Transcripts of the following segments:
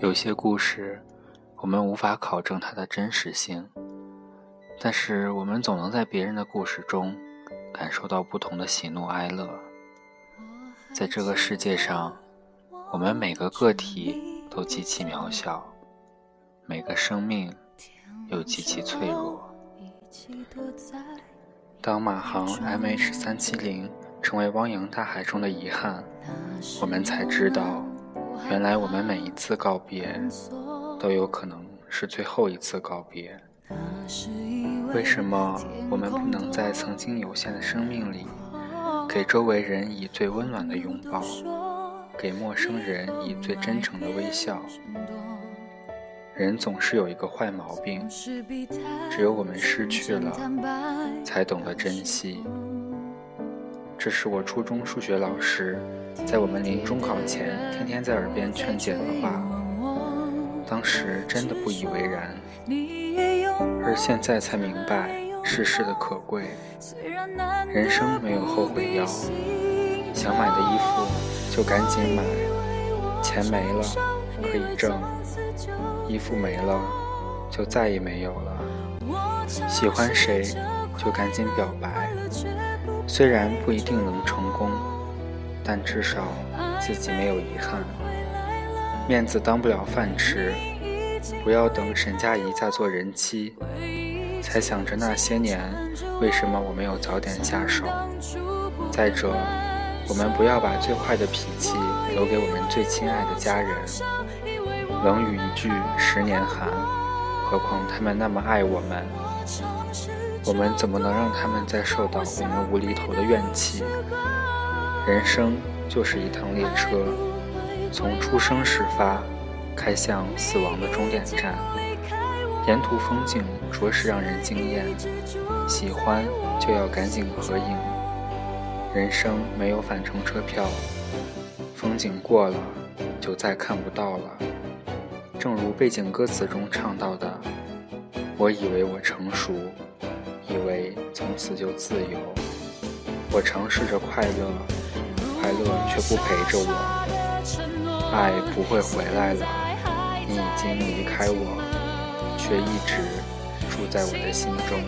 有些故事，我们无法考证它的真实性，但是我们总能在别人的故事中感受到不同的喜怒哀乐。在这个世界上，我们每个个体都极其渺小，每个生命又极其脆弱。当马航 MH 三七零成为汪洋大海中的遗憾，我们才知道，原来我们每一次告别，都有可能是最后一次告别。为什么我们不能在曾经有限的生命里？给周围人以最温暖的拥抱，给陌生人以最真诚的微笑。人总是有一个坏毛病，只有我们失去了，才懂得珍惜。这是我初中数学老师在我们临中考前天天在耳边劝解的话，当时真的不以为然，而现在才明白。世事的可贵，人生没有后悔药。想买的衣服就赶紧买，钱没了可以挣，衣服没了就再也没有了。喜欢谁就赶紧表白，虽然不一定能成功，但至少自己没有遗憾。面子当不了饭吃，不要等沈佳宜嫁做人妻。才想着那些年，为什么我没有早点下手？再者，我们不要把最坏的脾气留给我们最亲爱的家人。冷语一句十年寒，何况他们那么爱我们，我们怎么能让他们再受到我们无厘头的怨气？人生就是一趟列车，从出生始发，开向死亡的终点站。沿途风景着实让人惊艳，喜欢就要赶紧合影。人生没有返程车票，风景过了就再看不到了。正如背景歌词中唱到的：“我以为我成熟，以为从此就自由。我尝试着快乐，快乐却不陪着我。爱不会回来了，你已经离开我。”却一直住在我的心中。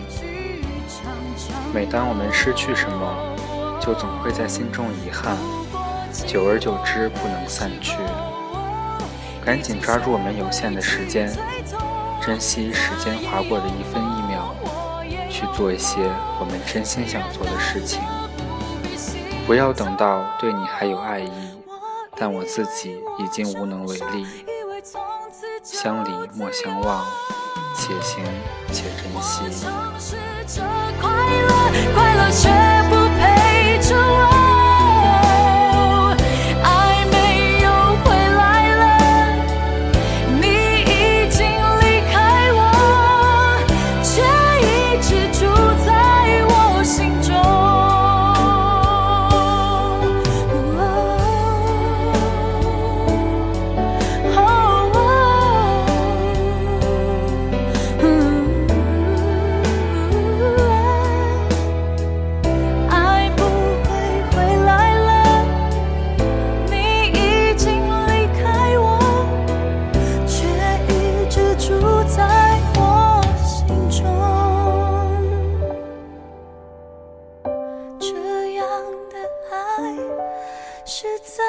每当我们失去什么，就总会在心中遗憾，久而久之不能散去。赶紧抓住我们有限的时间，珍惜时间划过的一分一秒，去做一些我们真心想做的事情。不要等到对你还有爱意，但我自己已经无能为力。相离莫相忘。且行且珍惜。这样的爱实在